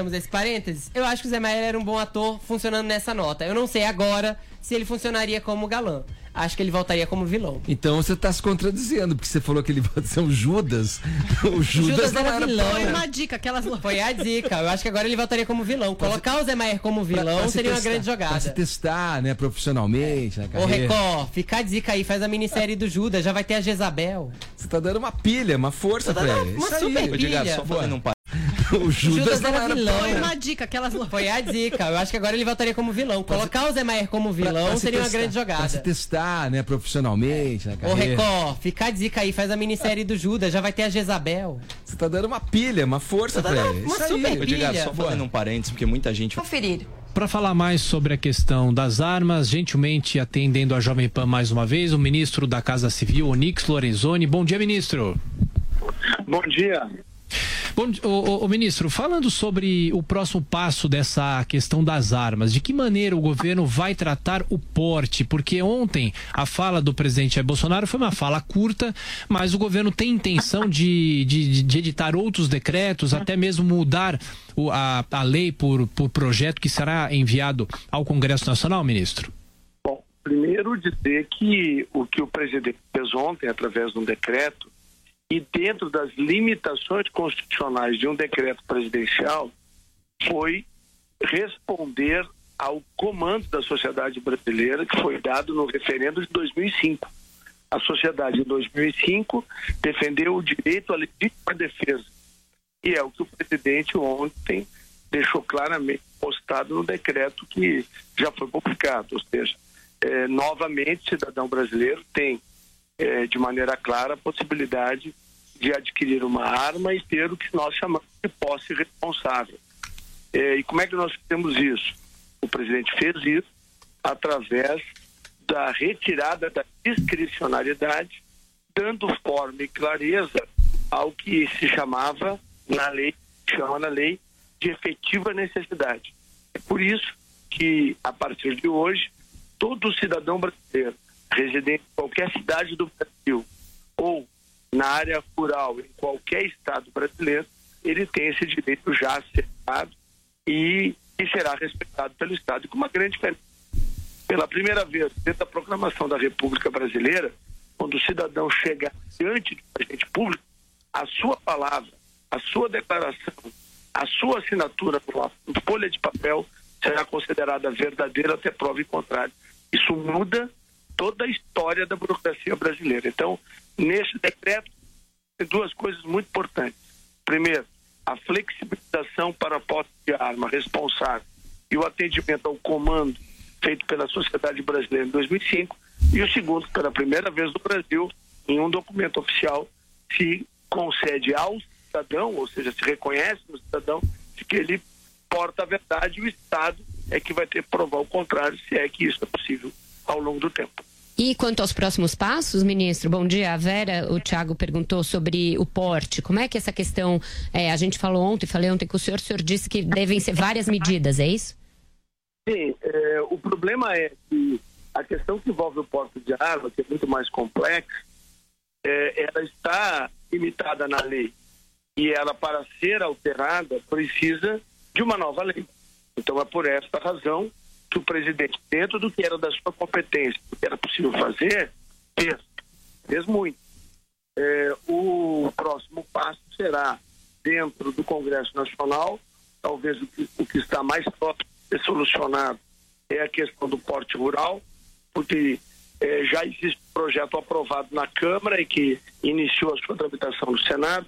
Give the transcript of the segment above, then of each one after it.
Temos esse parênteses. Eu acho que o Zé Maier era um bom ator funcionando nessa nota. Eu não sei agora se ele funcionaria como galã. Acho que ele voltaria como vilão. Então você está se contradizendo, porque você falou que ele pode ser um Judas. O Judas, Judas não era era vilão. Foi uma dica, aquelas. Foi a dica. Eu acho que agora ele voltaria como vilão. Colocar o Zé Maier como Pra- vilão pra se seria uma testar, grande Pra se jogada. testar, né, profissionalmente, na Ô carreira. Record, fica a dica aí, faz a minissérie do Judas, já vai ter a Jezabel. Você tá dando uma pilha, uma força Tá pra ele. uma Isso aí. super Ô, Edgar, pilha. só fazendo um par... O Judas, Judas não era vilão. Foi uma dica, aquelas. Foi a dica. Eu acho que agora ele voltaria como vilão. Colocar o Zé Maier como pra- vilão pra se seria uma testar, grande Pra se jogada. testar, né, profissionalmente, na Ô carreira. Record, fica a dica aí, faz a minissérie do Judas, já vai ter a Jezabel. Você tá dando uma pilha, uma força pra ele. uma Isso super Ô, pilha. só fazendo um parênteses, porque muita gente Conferir. Para falar mais sobre a questão das armas, gentilmente atendendo a Jovem Pan mais uma vez, o ministro da Casa Civil, Onix Lorenzoni. Bom dia, ministro. Bom dia. Bom, ô, ô, ministro, falando sobre o próximo passo dessa questão das armas, de que maneira o governo vai tratar o porte? Porque ontem a fala do presidente Jair Bolsonaro foi uma fala curta, mas o governo tem intenção de, de, de editar outros decretos, até mesmo mudar o- a, a lei por, por projeto que será enviado ao Congresso Nacional, ministro? Bom, primeiro dizer que o que o presidente fez ontem, através de um decreto, e dentro das limitações constitucionais de um decreto presidencial, foi responder ao comando da sociedade brasileira que foi dado no referendo de 2005. A sociedade em 2005 defendeu o direito à legítima defesa. E é o que o presidente ontem deixou claramente postado no decreto que já foi publicado. Ou seja, eh, novamente, cidadão brasileiro tem, eh, de maneira clara, a possibilidade de adquirir uma arma e ter o que nós chamamos de posse responsável. Eh, e como é que nós fizemos isso? O presidente fez isso através da retirada da discricionariedade, dando forma e clareza ao que se chamava na lei, chama na lei de efetiva necessidade. É por isso que, a partir de hoje, todo cidadão brasileiro, residente em qualquer cidade do Brasil ou na área rural, em qualquer estado brasileiro, ele tem esse direito já acertado e, será respeitado pelo Estado. E com uma grande diferença. Pela primeira vez, dentro da proclamação da República Brasileira, quando o cidadão chega diante do presidente público, a sua palavra, a sua declaração, a sua assinatura numa folha de papel será considerada verdadeira até prova em contrário. Isso muda toda a história da burocracia brasileira. Então, nesse decreto, tem duas coisas muito importantes. Primeiro, a flexibilização para a posse de arma responsável e o atendimento ao comando feito pela sociedade brasileira em 2005. E o segundo, pela primeira vez no Brasil, em um documento oficial, se concede ao cidadão, ou seja, se reconhece no cidadão, de que ele porta a verdade e o Estado é que vai ter que provar o contrário, se é que isso é possível ao longo do tempo. E quanto aos próximos passos, ministro? Bom dia, a Vera, o Tiago perguntou sobre o porte. Como é que essa questão, é, a gente falou ontem, falei ontem com o senhor, o senhor disse que devem ser várias medidas, é isso? Sim, é, o problema é que a questão que envolve o porte de arma, que é muito mais complexa, é, ela está limitada na lei. E ela, para ser alterada, precisa de uma nova lei. Então, é por esta razão que o presidente, dentro do que era da sua competência, o que era possível fazer, fez. Fez muito. É, o próximo passo será dentro do Congresso Nacional, talvez o que, o que está mais próximo de ser solucionado é a questão do porte rural, porque eh, já existe um projeto aprovado na Câmara e que iniciou a sua tramitação no Senado,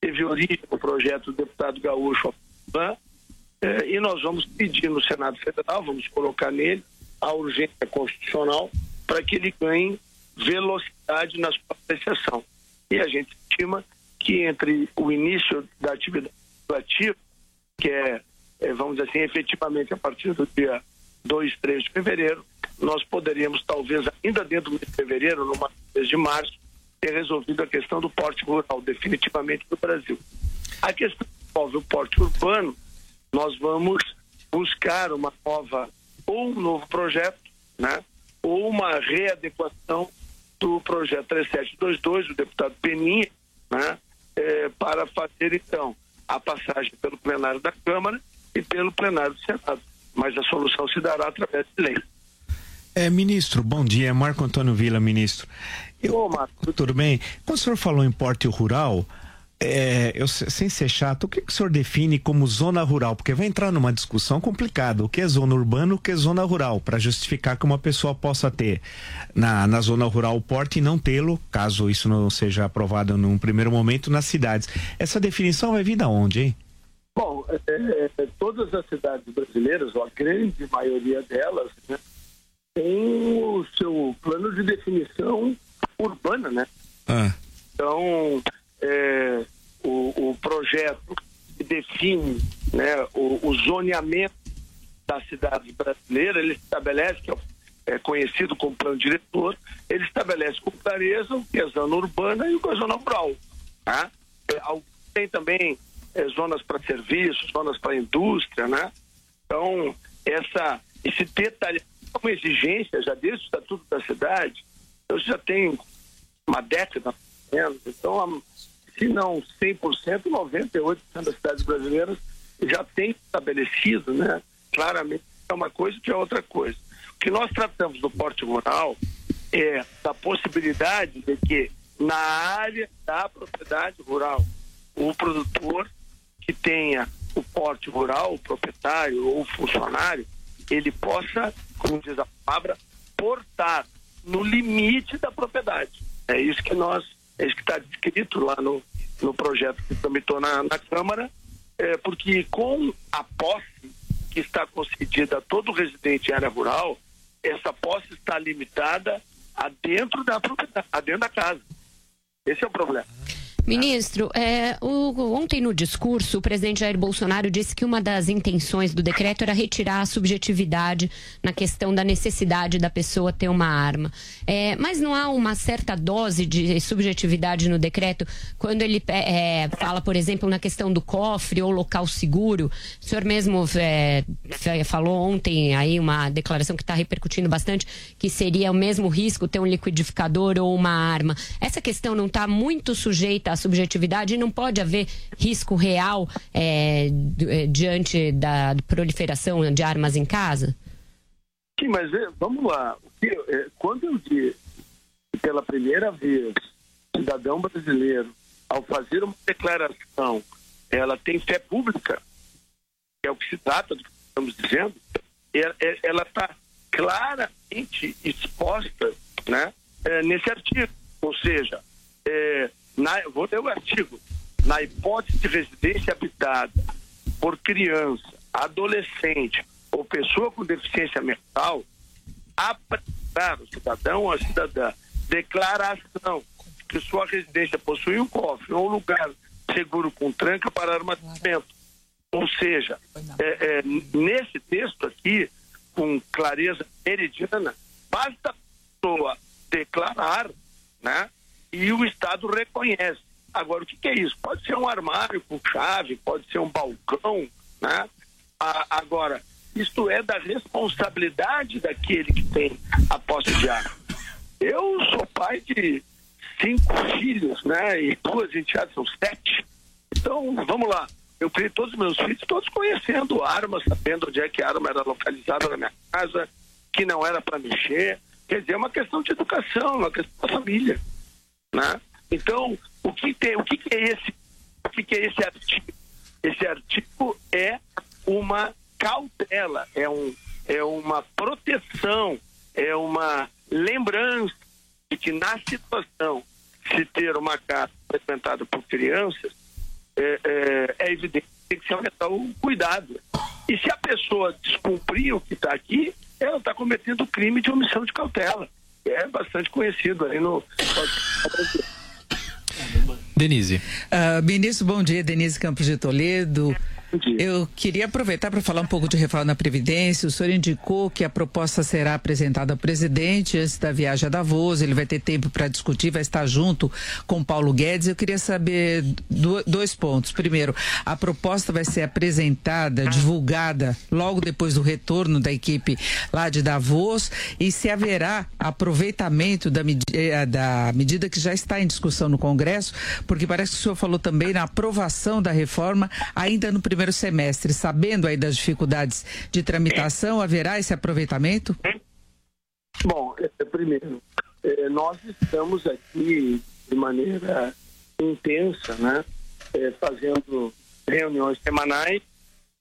teve origem o projeto do deputado Gaúcho Alain, eh, e nós vamos pedir no Senado Federal, vamos colocar nele a urgência constitucional para que ele ganhe velocidade na sua apreciação. E a gente estima que entre o início da atividade legislativa, que é, é, vamos dizer assim, efetivamente a partir do dia 2, 3 de fevereiro, nós poderíamos, talvez, ainda dentro do mês de fevereiro, no mês de março, ter resolvido a questão do porte rural, definitivamente no Brasil. A questão que envolve o porte urbano, nós vamos buscar uma nova, ou um novo projeto, né? ou uma readequação do projeto 3722 do deputado Peninha, né? Eh, para fazer, então, a passagem pelo plenário da Câmara e pelo plenário do Senado. Mas a solução se dará através de lei. É, ministro, bom dia. Marco Antônio Vila, ministro. Eu, Ô, Marco. Tudo bem? Quando o senhor falou em porte rural, é, eu, sem ser chato, o que, que o senhor define como zona rural? Porque vai entrar numa discussão complicada. O que é zona urbana, o que é zona rural? Para justificar que uma pessoa possa ter na, na zona rural o porte e não tê-lo, caso isso não seja aprovado num primeiro momento, nas cidades. Essa definição vai vir da onde, hein? Bom, é, é, todas as cidades brasileiras, ou a grande maioria delas, né, tem o seu plano de definição urbana, né? Ah, Então, é, o, o projeto que define né, o, o zoneamento das cidades brasileiras, ele estabelece, que é, é conhecido como plano diretor, ele estabelece com clareza o que é zona urbana e o que é zona rural. Tá? É, tem também é, zonas para serviços, zonas para indústria, né? Então, essa, esse detalhe é uma exigência já desde o Estatuto da Cidade, eu já tenho uma década, menos, então, se não 100%, 98% das cidades brasileiras já tem estabelecido, né? Claramente é uma coisa que é outra coisa. O que nós tratamos do porte rural é da possibilidade de que na área da propriedade rural, o produtor que tenha o porte rural, o proprietário ou o funcionário, ele possa, como diz a palavra, portar no limite da propriedade. É isso que nós, é isso que está descrito lá no, no projeto que tramitou na, na Câmara, é, porque com a posse que está concedida a todo residente em área rural, essa posse está limitada a dentro da propriedade, a dentro da casa. Esse é o problema. Ministro, é, o- ontem no discurso, o presidente Jair Bolsonaro disse que uma das intenções do decreto era retirar a subjetividade na questão da necessidade da pessoa ter uma arma. É, mas não há uma certa dose de subjetividade no decreto quando ele é, fala, por exemplo, na questão do cofre ou local seguro? O senhor mesmo é, falou ontem aí uma declaração que está repercutindo bastante que seria o mesmo risco ter um liquidificador ou uma arma. Essa questão não está muito sujeita à subjetividade e não pode haver risco real é, é, diante da proliferação de armas em casa? Sim, mas é, vamos lá. É, quando eu que pela primeira vez, cidadão brasileiro, ao fazer uma declaração, ela tem fé pública, é o que se trata do que estamos dizendo, ela está claramente exposta né, nesse artigo. Ou seja, é, na, vou ler o artigo. Na hipótese de residência habitada por criança, adolescente ou pessoa com deficiência mental, apresentar o cidadão ou a cidadã declaração que sua residência possui um cofre ou um lugar seguro com tranca para armazenamento. Ou seja, é, é, nesse texto aqui, com clareza meridiana, basta a pessoa declarar, né? E o Estado reconhece. Agora, o que, que é isso? Pode ser um armário com chave, pode ser um balcão, né? A- agora, isto é da responsabilidade daquele que tem a posse de arma. Eu sou pai de cinco filhos, né? E duas enteadas, são sete. Então, vamos lá. Eu criei todos os meus filhos, todos conhecendo armas, sabendo onde é que a arma era localizada na minha casa, que não era para mexer. Quer dizer, é uma questão de educação, uma questão da família. Né? Então, o que, tem, o que, que é esse? O que, que é esse artigo? Esse artigo é uma cautela, é, um, é uma proteção, é uma lembrança de que na situação se ter uma casa frequentada por crianças, é, é, é evidente que tem que se aumentar o cuidado. E se a pessoa descumprir o que está aqui, ela está cometendo crime de omissão de cautela. É bastante conhecido aí no. Denise. Ah, ministro, bom dia. Denise Campos de Toledo. Eu queria aproveitar para falar um pouco de reforma na Previdência. O senhor indicou que a proposta será apresentada ao presidente antes da viagem a Davos. Ele vai ter tempo para discutir, vai estar junto com Paulo Guedes. Eu queria saber dois pontos. Primeiro, a proposta vai ser apresentada, divulgada logo depois do retorno da equipe lá de Davos e se haverá aproveitamento da, eh, da medida que já está em discussão no Congresso, porque parece que o senhor falou também na aprovação da reforma ainda no primeiro semestre, sabendo aí das dificuldades de tramitação, haverá esse aproveitamento? Bom, é, primeiro, é, nós estamos aqui de maneira intensa, né, é, fazendo reuniões semanais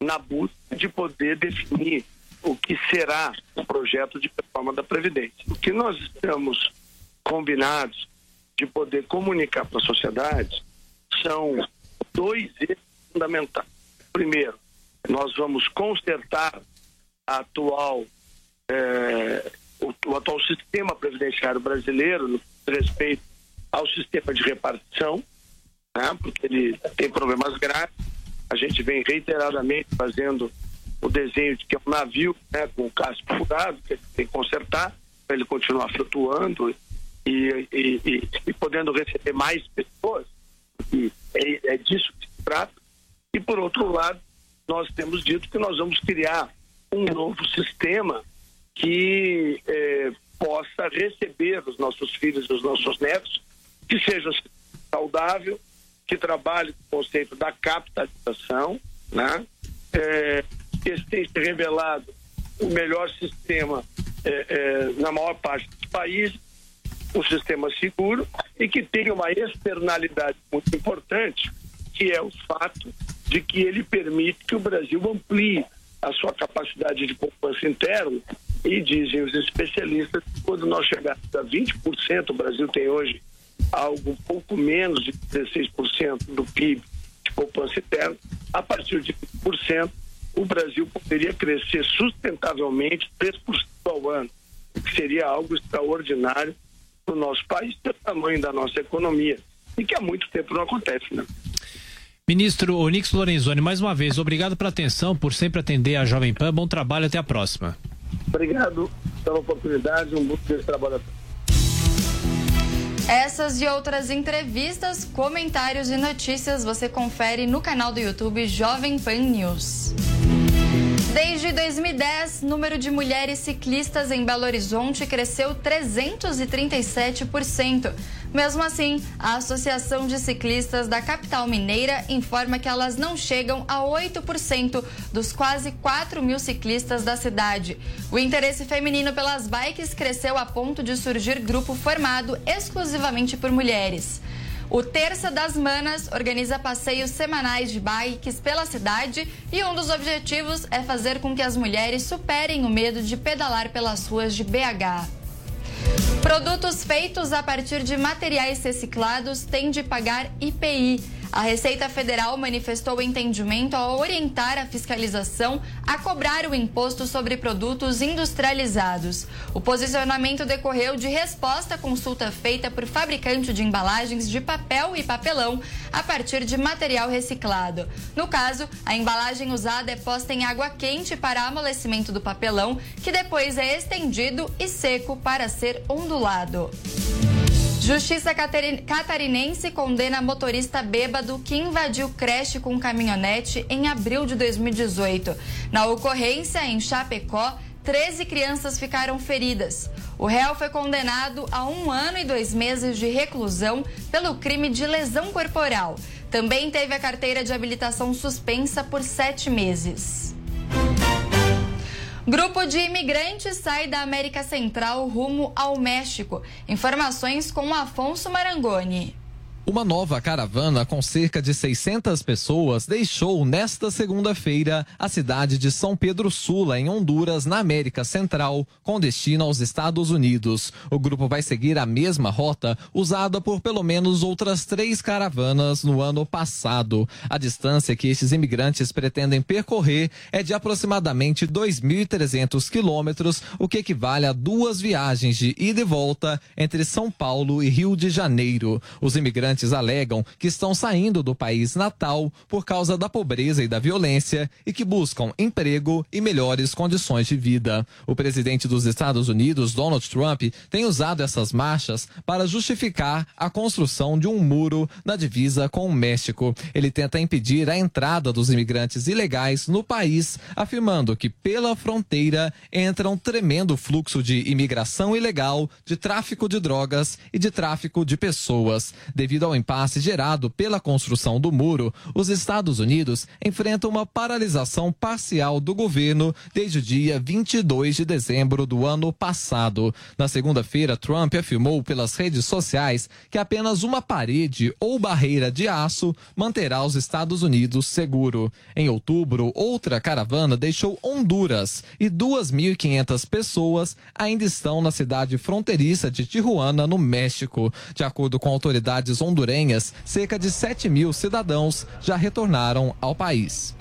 na busca de poder definir o que será o projeto de reforma da Previdência. O que nós estamos combinados de poder comunicar para a sociedade são dois eixos fundamentais. Primeiro, nós vamos consertar a atual, é, o, o, atual sistema previdenciário brasileiro no respeito ao sistema de repartição, né, porque ele tem problemas graves. A gente vem reiteradamente fazendo o desenho de que é um navio né, com o casco furado, que tem que consertar, para ele continuar flutuando e, e, e, e podendo receber mais pessoas. E é, é disso que se trata. E, por outro lado, nós temos dito que nós vamos criar um novo sistema que é, possa receber os nossos filhos e os nossos netos, que seja saudável, que trabalhe com o conceito da capitalização, né? É, que se revelado o melhor sistema é, é, na maior parte dos países, um sistema seguro e que tenha uma externalidade muito importante, que é o fato de que ele permite que o Brasil amplie a sua capacidade de poupança interna e dizem os especialistas que quando nós chegarmos a 20%, o Brasil tem hoje algo um pouco menos de 16% do PIB de poupança interna, a partir de 20%, o Brasil poderia crescer sustentavelmente 3% ao ano, o que seria algo extraordinário para o nosso país, pelo tamanho da nossa economia, e que há muito tempo não acontece, né? Ministro Onix Lorenzoni, mais uma vez, obrigado pela atenção, por sempre atender a Jovem Pan. Bom trabalho, até a próxima. Obrigado pela oportunidade, um bom dia de trabalho a todos. Essas e outras entrevistas, comentários e notícias você confere no canal do YouTube Jovem Pan News. Desde 2010, o número de mulheres ciclistas em Belo Horizonte cresceu 337%. Mesmo assim, a Associação de Ciclistas da capital mineira informa que elas não chegam a 8% dos quase 4 mil ciclistas da cidade. O interesse feminino pelas bikes cresceu a ponto de surgir grupo formado exclusivamente por mulheres. O Terça das Manas organiza passeios semanais de bikes pela cidade e um dos objetivos é fazer com que as mulheres superem o medo de pedalar pelas ruas de BH. Produtos feitos a partir de materiais reciclados têm de pagar IPI. A Receita Federal manifestou entendimento ao orientar a fiscalização a cobrar o imposto sobre produtos industrializados. O posicionamento decorreu de resposta à consulta feita por fabricante de embalagens de papel e papelão a partir de material reciclado. No caso, a embalagem usada é posta em água quente para amolecimento do papelão, que depois é estendido e seco para ser ondulado. Justiça catarinense condena motorista bêbado que invadiu creche com caminhonete em abril de 2018. Na ocorrência, em Chapecó, 13 crianças ficaram feridas. O réu foi condenado a um ano e dois meses de reclusão pelo crime de lesão corporal. Também teve a carteira de habilitação suspensa por sete meses. Grupo de imigrantes sai da América Central rumo ao México. Informações com Afonso Marangoni. Uma nova caravana com cerca de 600 pessoas deixou nesta segunda-feira a cidade de São Pedro Sula, em Honduras, na América Central, com destino aos Estados Unidos. O grupo vai seguir a mesma rota usada por pelo menos outras três caravanas no ano passado. A distância que estes imigrantes pretendem percorrer é de aproximadamente 2.300 quilômetros, o que equivale a duas viagens de ida e volta entre São Paulo e Rio de Janeiro. Os imigrantes alegam que estão saindo do país natal por causa da pobreza e da violência e que buscam emprego e melhores condições de vida. O presidente dos Estados Unidos, Donald Trump, tem usado essas marchas para justificar a construção de um muro na divisa com o México. Ele tenta impedir a entrada dos imigrantes ilegais no país, afirmando que pela fronteira entra um tremendo fluxo de imigração ilegal, de tráfico de drogas e de tráfico de pessoas. Devido ao impasse gerado pela construção do muro, os Estados Unidos enfrentam uma paralisação parcial do governo desde o dia 22 de dezembro do ano passado. Na segunda-feira, Trump afirmou pelas redes sociais que apenas uma parede ou barreira de aço manterá os Estados Unidos seguro. Em outubro, outra caravana deixou Honduras e 2.500 pessoas ainda estão na cidade fronteiriça de Tijuana, no México. De acordo com autoridades hondurenhas, cerca de 7 mil cidadãos já retornaram ao país.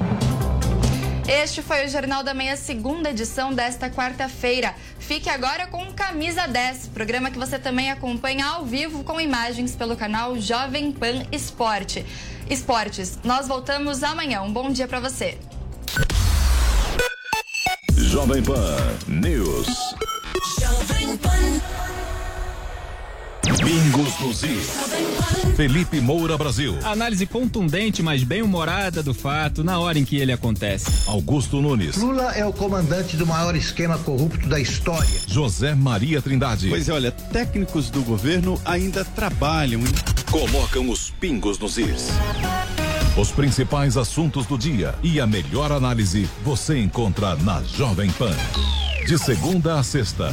Este foi o Jornal da Manhã, segunda edição desta quarta-feira. Fique agora com Camisa 10, programa que você também acompanha ao vivo com imagens pelo canal Jovem Pan Esporte. Esportes. Nós voltamos amanhã. Um bom dia para você. Jovem Pan News. Jovem Pan. Bingos dos Is. Felipe Moura Brasil. Análise contundente, mas bem humorada do fato na hora em que ele acontece. Augusto Nunes. Lula é o comandante do maior esquema corrupto da história. José Maria Trindade. Pois é, olha, técnicos do governo ainda trabalham. Colocam os pingos nos is. Os principais assuntos do dia e a melhor análise você encontra na Jovem Pan. De segunda a sexta.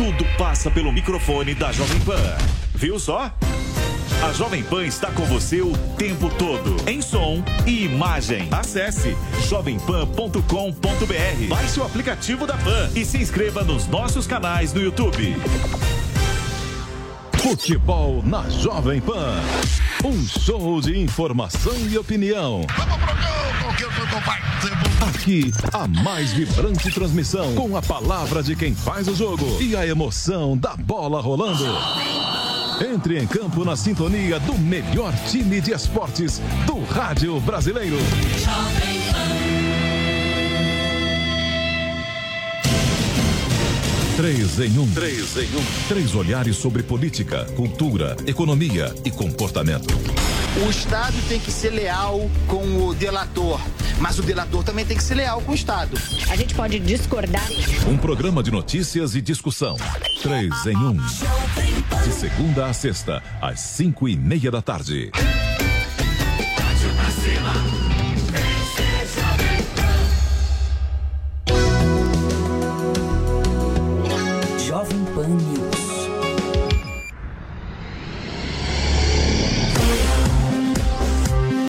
tudo passa pelo microfone da Jovem Pan. Viu só? A Jovem Pan está com você o tempo todo, em som e imagem. Acesse jovempan.com.br, baixe o aplicativo da Pan e se inscreva nos nossos canais no YouTube. Futebol na Jovem Pan. Um show de informação e opinião. Aqui, a mais vibrante transmissão, com a palavra de quem faz o jogo e a emoção da bola rolando. Entre em campo na sintonia do melhor time de esportes do rádio brasileiro. Três em um. Três em um. Três olhares sobre política, cultura, economia e comportamento. O Estado tem que ser leal com o delator, mas o delator também tem que ser leal com o Estado. A gente pode discordar. Um programa de notícias e discussão. Três em um. De segunda a sexta, às cinco e meia da tarde.